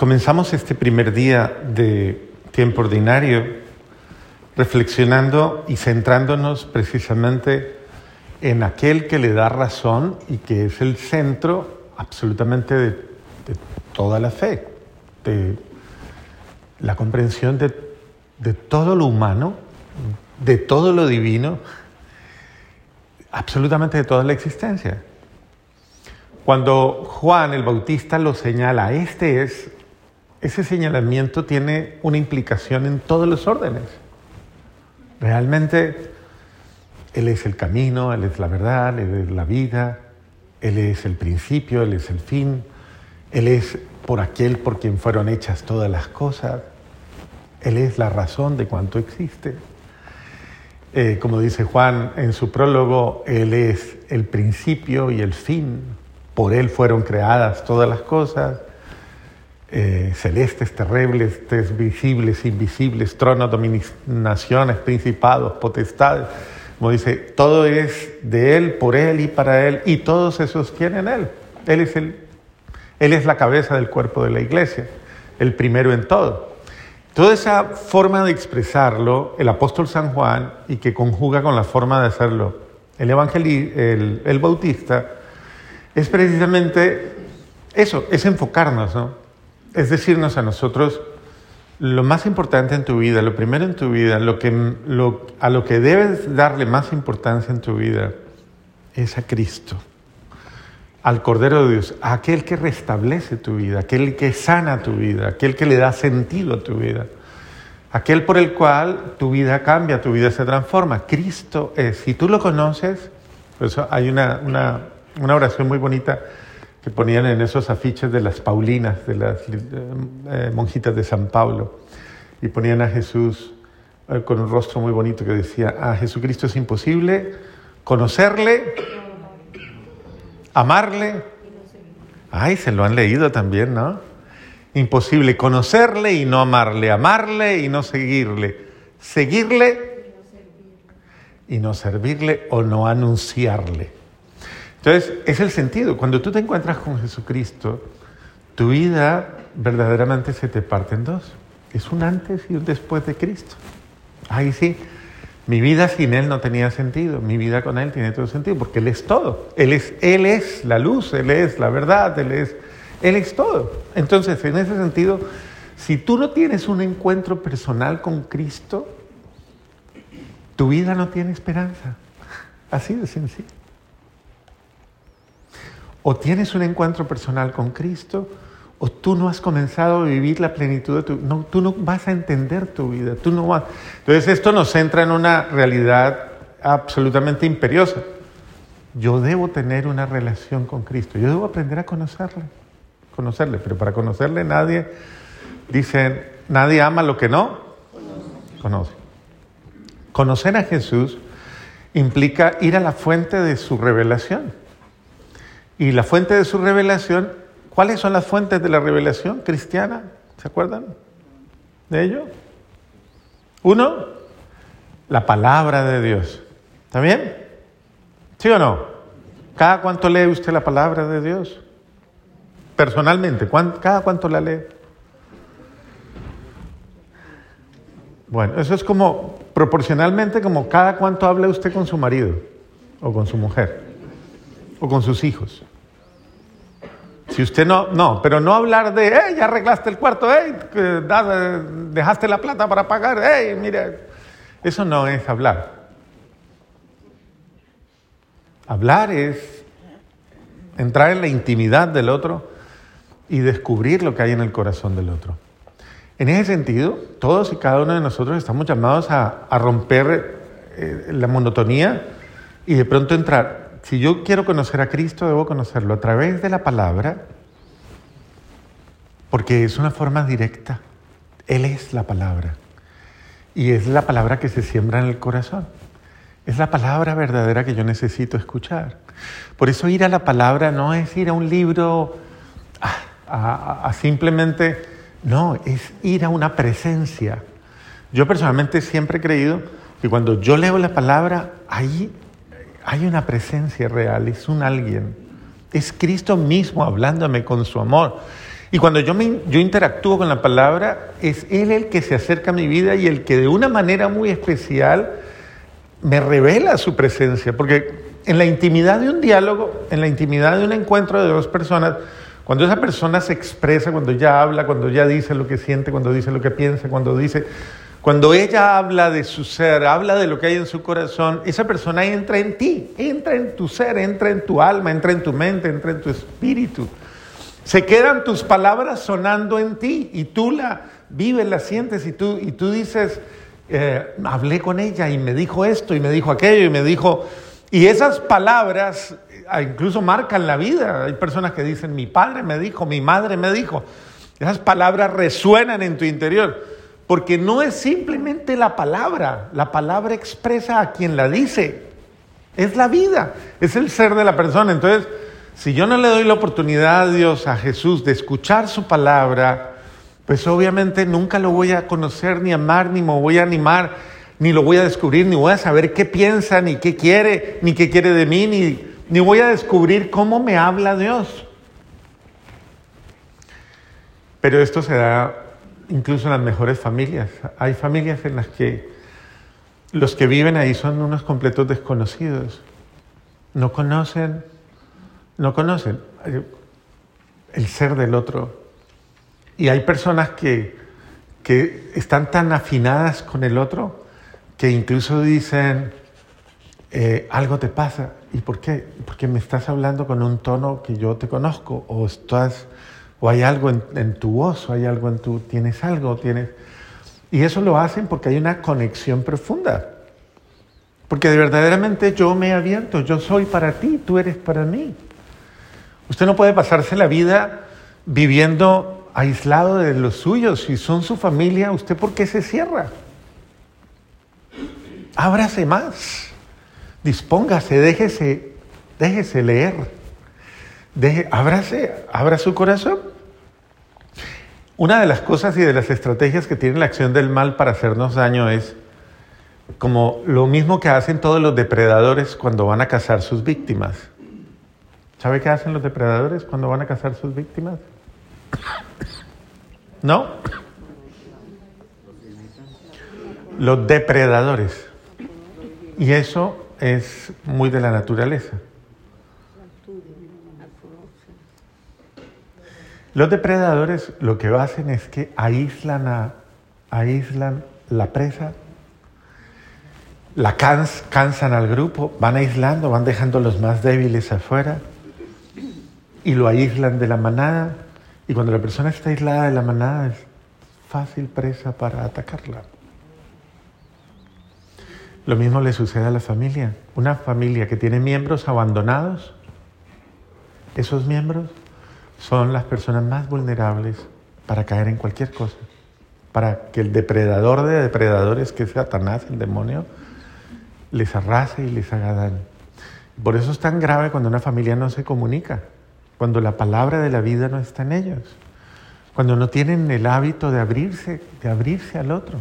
Comenzamos este primer día de tiempo ordinario reflexionando y centrándonos precisamente en aquel que le da razón y que es el centro absolutamente de, toda la fe, de la comprensión de, de todo lo humano, de todo lo divino, absolutamente de toda la existencia. Cuando Juan el Bautista lo señala, este es ese señalamiento tiene una implicación en todos los órdenes. Realmente Él es el camino, Él es la verdad, Él es la vida, Él es el principio, Él es el fin, Él es por aquel por quien fueron hechas todas las cosas, Él es la razón de cuanto existe. Eh, como dice Juan en su prólogo, Él es el principio y el fin, por Él fueron creadas todas las cosas eh, celestes, terribles, visibles, invisibles, tronos, dominaciones, principados, potestades. Como dice, todo es de Él, por Él y para Él, y todos se sostienen en Él. Él es, el, él es la cabeza del cuerpo de la iglesia, el primero en todo. Toda esa forma de expresarlo, el apóstol San Juan, y que conjuga con la forma de hacerlo el, el, el bautista, es precisamente eso, es enfocarnos, ¿no? Es decirnos a nosotros lo más importante en tu vida, lo primero en tu vida, a lo que debes darle más importancia en tu vida es a Cristo, al Cordero de Dios, a aquel que restablece tu vida, aquel que sana tu vida, aquel que le da sentido a tu vida, aquel por el cual tu vida cambia, tu vida se transforma. Cristo es, si tú lo conoces, por eso hay una, una, una oración muy bonita que ponían en esos afiches de las Paulinas, de las eh, eh, monjitas de San Pablo, y ponían a Jesús eh, con un rostro muy bonito que decía, a Jesucristo es imposible conocerle, amarle. Ay, se lo han leído también, ¿no? Imposible conocerle y no amarle, amarle y no seguirle, seguirle y no servirle o no anunciarle. Entonces, es el sentido. Cuando tú te encuentras con Jesucristo, tu vida verdaderamente se te parte en dos. Es un antes y un después de Cristo. Ahí sí, mi vida sin Él no tenía sentido, mi vida con Él tiene todo sentido, porque Él es todo. Él es, él es la luz, Él es la verdad, Él es, él es todo. Entonces, en ese sentido, si tú no tienes un encuentro personal con Cristo, tu vida no tiene esperanza. Así de sencillo. O tienes un encuentro personal con Cristo, o tú no has comenzado a vivir la plenitud de tu no, tú no vas a entender tu vida, tú no vas. Entonces esto nos centra en una realidad absolutamente imperiosa. Yo debo tener una relación con Cristo, yo debo aprender a conocerle, conocerle, pero para conocerle nadie, dicen, nadie ama lo que no conoce. Conocer a Jesús implica ir a la fuente de su revelación. Y la fuente de su revelación, ¿cuáles son las fuentes de la revelación cristiana? ¿Se acuerdan de ello? Uno, la palabra de Dios. ¿Está bien? ¿Sí o no? ¿Cada cuánto lee usted la palabra de Dios? Personalmente, ¿cada cuánto la lee? Bueno, eso es como proporcionalmente como cada cuánto habla usted con su marido o con su mujer o con sus hijos. Si usted no, no, pero no hablar de, hey, ya arreglaste el cuarto, hey, dejaste la plata para pagar, hey, mire, eso no es hablar. Hablar es entrar en la intimidad del otro y descubrir lo que hay en el corazón del otro. En ese sentido, todos y cada uno de nosotros estamos llamados a, romper eh, la monotonía y de pronto entrar si yo quiero conocer a Cristo, debo conocerlo a través de la palabra, porque es una forma directa. Él es la palabra. Y es la palabra que se siembra en el corazón. Es la palabra verdadera que yo necesito escuchar. Por eso ir a la palabra no es ir a un libro a, simplemente, no, es ir a una presencia. Yo personalmente siempre he creído que cuando yo leo la palabra, ahí hay una presencia real, es un alguien. Es Cristo mismo hablándome con su amor. Y cuando yo, me, yo interactúo con la palabra, es Él el que se acerca a mi vida y el que de una manera muy especial me revela su presencia. Porque en la intimidad de un diálogo, en la intimidad de un encuentro de dos personas, cuando esa persona se expresa, cuando ella habla, cuando ella dice lo que siente, cuando dice lo que piensa, cuando dice, cuando ella habla de su ser, habla de lo que hay en su corazón, esa persona entra en ti, entra en tu ser, entra en tu alma, entra en tu mente, entra en tu espíritu. Se quedan tus palabras sonando en ti y tú la vives, la sientes y tú, y tú dices, eh, hablé con ella y me dijo esto y me dijo aquello y me dijo... Y esas palabras eh, incluso marcan la vida. Hay personas que dicen, mi padre me dijo, mi madre me dijo. Esas palabras resuenan en tu interior, porque no es simplemente la palabra, la palabra expresa a quien la dice. Es la vida, es el ser de la persona. Entonces, si yo no le doy la oportunidad a Dios, a Jesús, de escuchar su palabra, pues obviamente nunca lo voy a conocer, ni amar, ni me voy a animar, ni lo voy a descubrir, ni voy a saber qué piensa, ni qué quiere, ni qué quiere de mí, ni, ni voy a descubrir cómo me habla Dios. Pero esto se da incluso en las mejores familias. Hay familias en las que los que viven ahí son unos completos desconocidos. No conocen no conocen el ser del otro. Y hay personas que, que están tan afinadas con el otro que incluso dicen, eh, algo te pasa. ¿Y por qué? Porque me estás hablando con un tono que yo te conozco, o estás, o hay algo en, tu voz, o hay algo en tu, tienes algo, tienes. Y eso lo hacen porque hay una conexión profunda. Porque de verdaderamente yo me he abierto, yo soy para ti, tú eres para mí. Usted no puede pasarse la vida viviendo aislado de los suyos. Si son su familia, ¿usted por qué se cierra? Ábrase más. Dispóngase, déjese, déjese leer. Deje, ábrase, abra su corazón. Una de las cosas y de las estrategias que tiene la acción del mal para hacernos daño es como lo mismo que hacen todos los depredadores cuando van a cazar sus víctimas. ¿Sabe qué hacen los depredadores cuando van a cazar sus víctimas? ¿No? Los depredadores. Y eso es muy de la naturaleza. Los depredadores lo que hacen es que aíslan, a, aíslan la presa, la cansan al grupo, van aislando, van dejando los más débiles afuera y lo aíslan de la manada. Y cuando la persona está aislada de la manada es fácil presa para atacarla. Lo mismo le sucede a la familia. Una familia que tiene miembros abandonados, esos miembros son las personas más vulnerables para caer en cualquier cosa. Para que el depredador de depredadores, que es Satanás, el demonio, les arrase y les haga daño. Por eso es tan grave cuando una familia no se comunica cuando la palabra de la vida no está en ellos, cuando no tienen el hábito de abrirse, de abrirse al otro.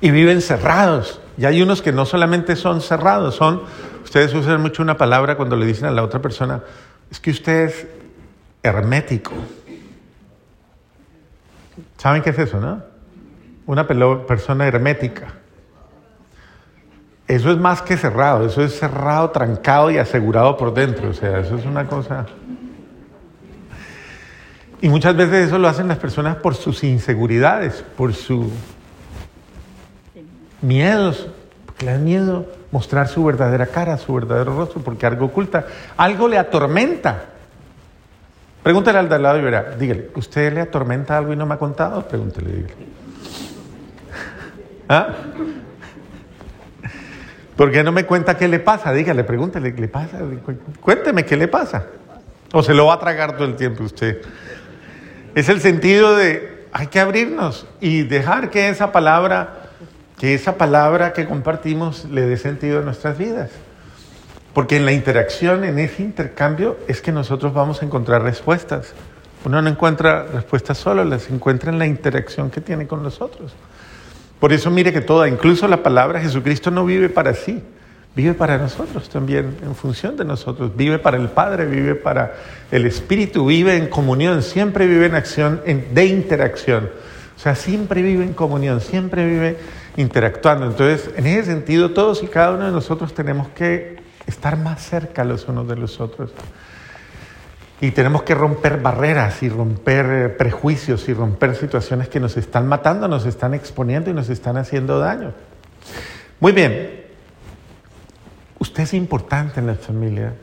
Y viven cerrados. Y hay unos que no solamente son cerrados, son, ustedes usan mucho una palabra cuando le dicen a la otra persona, es que usted es hermético. ¿Saben qué es eso, no? Una persona hermética. Eso es más que cerrado, eso es cerrado, trancado y asegurado por dentro. O sea, eso es una cosa... Y muchas veces eso lo hacen las personas por sus inseguridades, por sus miedos, porque le da miedo mostrar su verdadera cara, su verdadero rostro, porque algo oculta, algo le atormenta. Pregúntale al de al lado y verá, dígale, ¿usted le atormenta algo y no me ha contado? Pregúntele, dígale. ¿Ah? ¿Por qué no me cuenta qué le pasa? Dígale, pregúntele qué le pasa. Cuénteme qué le pasa. O se lo va a tragar todo el tiempo usted. Es el sentido de hay que abrirnos y dejar que esa palabra, que esa palabra que compartimos le dé sentido a nuestras vidas. Porque en la interacción, en ese intercambio, es que nosotros vamos a encontrar respuestas. Uno no encuentra respuestas solo, las encuentra en la interacción que tiene con nosotros. Por eso mire que toda, incluso la palabra Jesucristo no vive para sí, vive para nosotros también, en función de nosotros. Vive para el Padre, vive para el Espíritu, vive en comunión, siempre vive en acción de interacción. O sea, siempre vive en comunión, siempre vive interactuando. Entonces, en ese sentido, todos y cada uno de nosotros tenemos que estar más cerca los unos de los otros. Y tenemos que romper barreras y romper eh, prejuicios y romper situaciones que nos están matando, nos están exponiendo y nos están haciendo daño. Muy bien, usted es importante en la familia,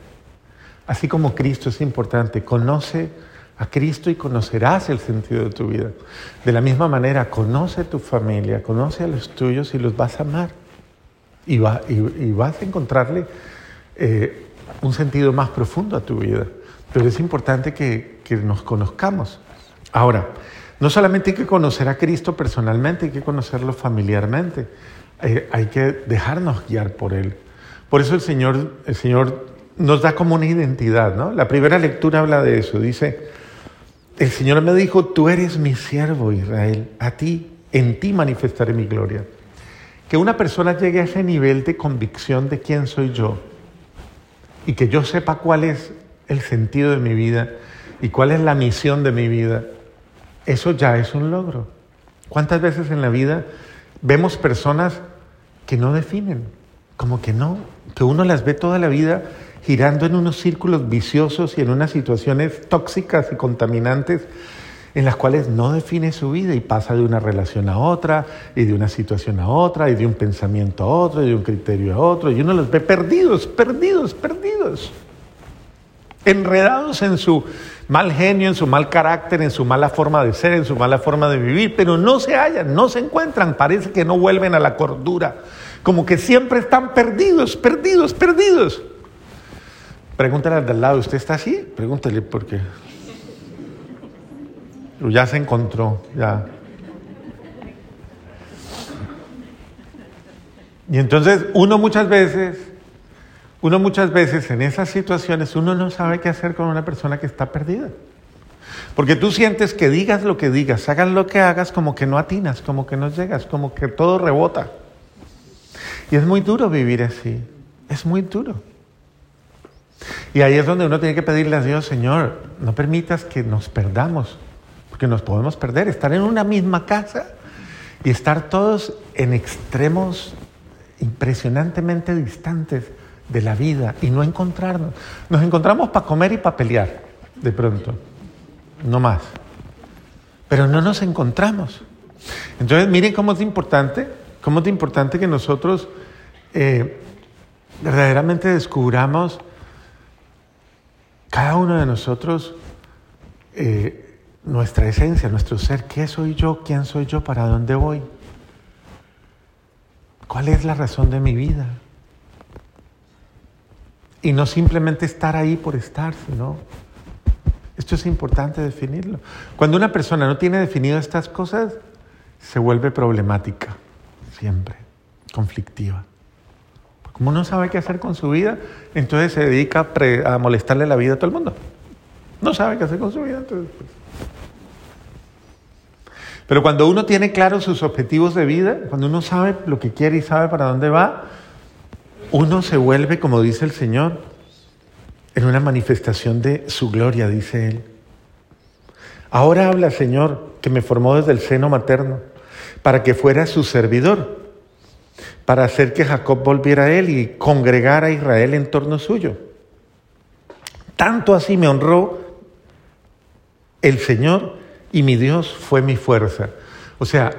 así como Cristo es importante. Conoce a Cristo y conocerás el sentido de tu vida. De la misma manera, conoce tu familia, conoce a los tuyos y los vas a amar. Y, vas a encontrarle eh, un sentido más profundo a tu vida. Pero es importante que, nos conozcamos. Ahora, no solamente hay que conocer a Cristo personalmente, hay que conocerlo familiarmente. Eh, hay que dejarnos guiar por Él. Por eso el Señor, el Señor nos da como una identidad, ¿no? La primera lectura habla de eso. Dice, el Señor me dijo, tú eres mi siervo Israel, a ti, en ti manifestaré mi gloria. Que una persona llegue a ese nivel de convicción de quién soy yo y que yo sepa cuál es el sentido de mi vida y cuál es la misión de mi vida, eso ya es un logro. ¿Cuántas veces en la vida vemos personas que no definen, como que no, que uno las ve toda la vida girando en unos círculos viciosos y en unas situaciones tóxicas y contaminantes en las cuales no define su vida y pasa de una relación a otra, y de una situación a otra, y de un pensamiento a otro, y de un criterio a otro, y uno los ve perdidos, perdidos, perdidos enredados en su mal genio, en su mal carácter, en su mala forma de ser, en su mala forma de vivir, pero no se hallan, no se encuentran, parece que no vuelven a la cordura, como que siempre están perdidos, perdidos, perdidos. Pregúntale al de al lado, ¿usted está así? Pregúntale por qué. Ya se encontró, ya. Y entonces uno muchas veces uno muchas veces en esas situaciones, uno no sabe qué hacer con una persona que está perdida. Porque tú sientes que digas lo que digas, hagas lo que hagas, como que no atinas, como que no llegas, como que todo rebota. Y es muy duro vivir así, es muy duro. Y ahí es donde uno tiene que pedirle a Dios, Señor, no permitas que nos perdamos, porque nos podemos perder, estar en una misma casa y estar todos en extremos impresionantemente distantes de la vida y no encontrarnos. Nos encontramos para comer y para pelear, de pronto, no más. Pero no nos encontramos. Entonces, miren cómo es importante, cómo es importante que nosotros eh, verdaderamente descubramos cada uno de nosotros eh, nuestra esencia, nuestro ser. ¿Qué soy yo? ¿Quién soy yo? ¿Para dónde voy? ¿Cuál es la razón de mi vida? Y no simplemente estar ahí por estar, sino... Esto es importante definirlo. Cuando una persona no tiene definido estas cosas, se vuelve problemática, siempre, conflictiva. Como no sabe qué hacer con su vida, entonces se dedica a, molestarle la vida a todo el mundo. No sabe qué hacer con su vida, entonces... Pues. Pero cuando uno tiene claros sus objetivos de vida, cuando uno sabe lo que quiere y sabe para dónde va, uno se vuelve, como dice el Señor, en una manifestación de su gloria, dice Él. Ahora habla, Señor, que me formó desde el seno materno, para que fuera su servidor, para hacer que Jacob volviera a Él y congregara a Israel en torno suyo. Tanto así me honró el Señor y mi Dios fue mi fuerza. O sea,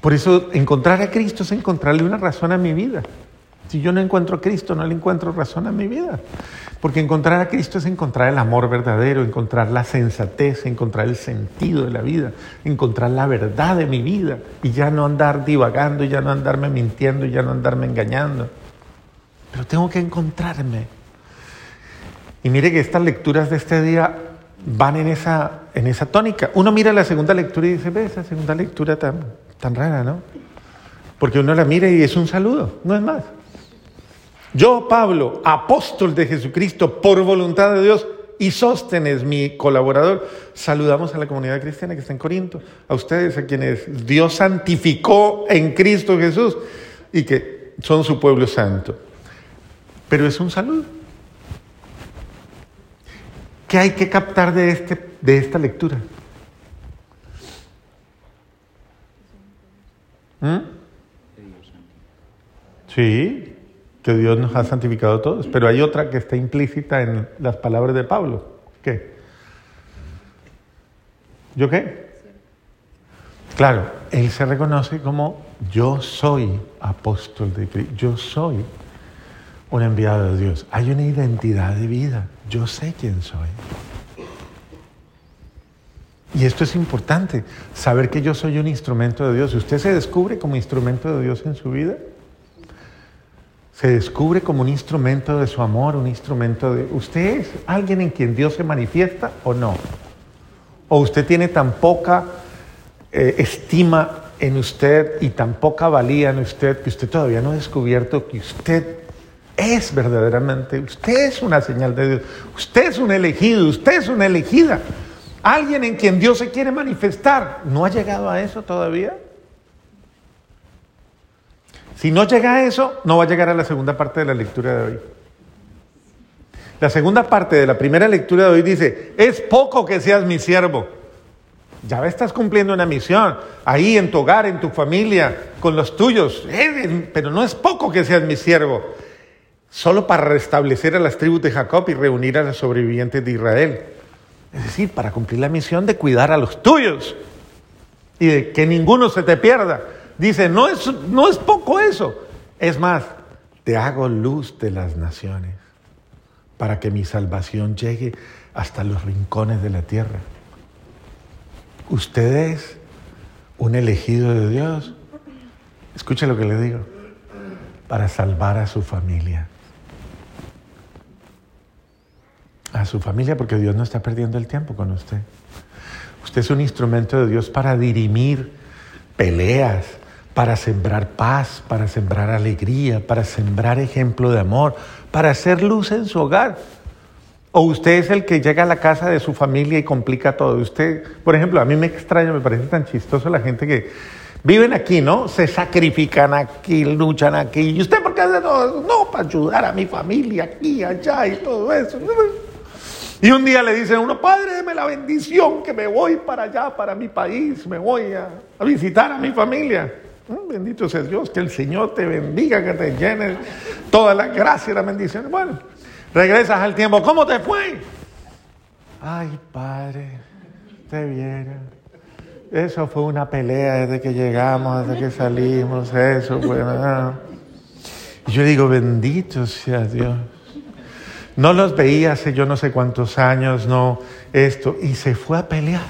por eso encontrar a Cristo es encontrarle una razón a mi vida. Si yo no encuentro a Cristo, no le encuentro razón a mi vida. Porque encontrar a Cristo es encontrar el amor verdadero, encontrar la sensatez, encontrar el sentido de la vida, encontrar la verdad de mi vida y ya no andar divagando, ya no andarme mintiendo, ya no andarme engañando. Pero tengo que encontrarme. Y mire que estas lecturas de este día van en esa, en esa tónica. Uno mira la segunda lectura y dice, ve esa segunda lectura tan, tan rara, ¿no? Porque uno la mira y es un saludo, no es más. Yo, Pablo, apóstol de Jesucristo, por voluntad de Dios, y Sóstenes, mi colaborador, saludamos a la comunidad cristiana que está en Corinto, a ustedes, a quienes Dios santificó en Cristo Jesús y que son su pueblo santo. pero es un saludo. ¿Qué hay que captar de, este, de esta lectura? ¿Mm? Sí, que Dios nos ha santificado a todos, pero hay otra que está implícita en las palabras de Pablo. ¿Qué? ¿Yo qué? Claro, él se reconoce como yo soy apóstol de Cristo, yo soy un enviado de Dios. Hay una identidad de vida, yo sé quién soy. Y esto es importante, saber que yo soy un instrumento de Dios. ¿Usted se descubre como instrumento de Dios en su vida? ¿Se descubre como un instrumento de su amor, un instrumento de... ¿Usted es alguien en quien Dios se manifiesta o no? ¿O usted tiene tan poca eh, estima en usted y tan poca valía en usted que usted todavía no ha descubierto que usted es verdaderamente, usted es una señal de Dios, usted es un elegido, usted es una elegida. Alguien en quien Dios se quiere manifestar. ¿No ha llegado a eso todavía? Si no llega a eso, no va a llegar a la segunda parte de la lectura de hoy. La segunda parte de la primera lectura de hoy dice, es poco que seas mi siervo. Ya estás cumpliendo una misión, ahí en tu hogar, en tu familia, con los tuyos, eh, pero no es poco que seas mi siervo, solo para restablecer a las tribus de Jacob y reunir a los sobrevivientes de Israel. Es decir, para cumplir la misión de cuidar a los tuyos y de que ninguno se te pierda. Dice, no es, no es poco eso. Es más, te hago luz de las naciones para que mi salvación llegue hasta los rincones de la tierra. Usted es un elegido de Dios. Escuche lo que le digo. Para salvar a su familia. a su familia porque Dios no está perdiendo el tiempo con usted. Usted es un instrumento de Dios para dirimir peleas, para sembrar paz, para sembrar alegría, para sembrar ejemplo de amor, para hacer luz en su hogar. O usted es el que llega a la casa de su familia y complica todo. Usted, por ejemplo, a mí me extraña, me parece tan chistoso la gente que viven aquí, ¿no? Se sacrifican aquí, luchan aquí. ¿Y usted por qué hace todo? No, para ayudar a mi familia aquí, allá y todo eso. Y un día le dicen a uno, Padre, deme la bendición que me voy para allá, para mi país, me voy a, visitar a mi familia. Mm, bendito sea Dios, que el Señor te bendiga, que te llene toda la gracia y la bendición. Bueno, regresas al tiempo, ¿cómo te fue? Ay, Padre, te viera. Eso fue una pelea desde que llegamos, desde que salimos, eso fue. Y yo digo, bendito sea Dios. No los veía hace yo no sé cuántos años, no esto, y se fue a pelear.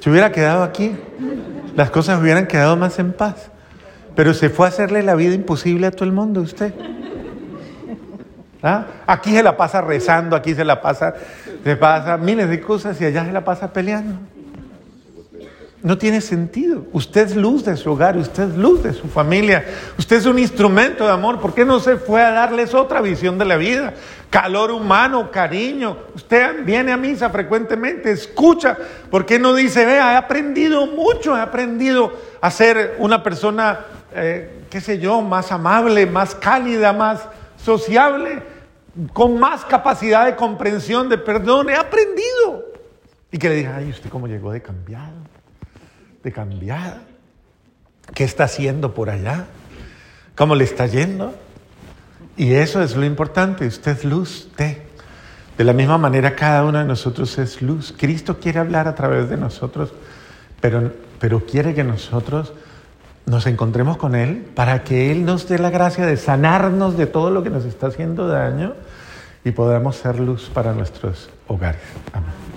Si hubiera quedado aquí, las cosas hubieran quedado más en paz. Pero se fue a hacerle la vida imposible a todo el mundo, usted. ¿Ah? Aquí se la pasa rezando, aquí se la pasa, se pasa miles de cosas y allá se la pasa peleando. No tiene sentido. Usted es luz de su hogar, usted es luz de su familia, usted es un instrumento de amor. ¿Por qué no se fue a darles otra visión de la vida? Calor humano, cariño. Usted viene a misa frecuentemente, escucha. ¿Por qué no dice, vea, he aprendido mucho, he aprendido a ser una persona, eh, qué sé yo, más amable, más cálida, más sociable, con más capacidad de comprensión, de perdón? He aprendido. Y que le diga, ay, ¿usted cómo llegó de cambiado? De cambiada. ¿Qué está haciendo por allá? ¿Cómo le está yendo? Y eso es lo importante, usted es luz de. De la misma manera cada uno de nosotros es luz. Cristo quiere hablar a través de nosotros, pero, pero quiere que nosotros nos encontremos con Él para que Él nos dé la gracia de sanarnos de todo lo que nos está haciendo daño y podamos ser luz para nuestros hogares. Amén.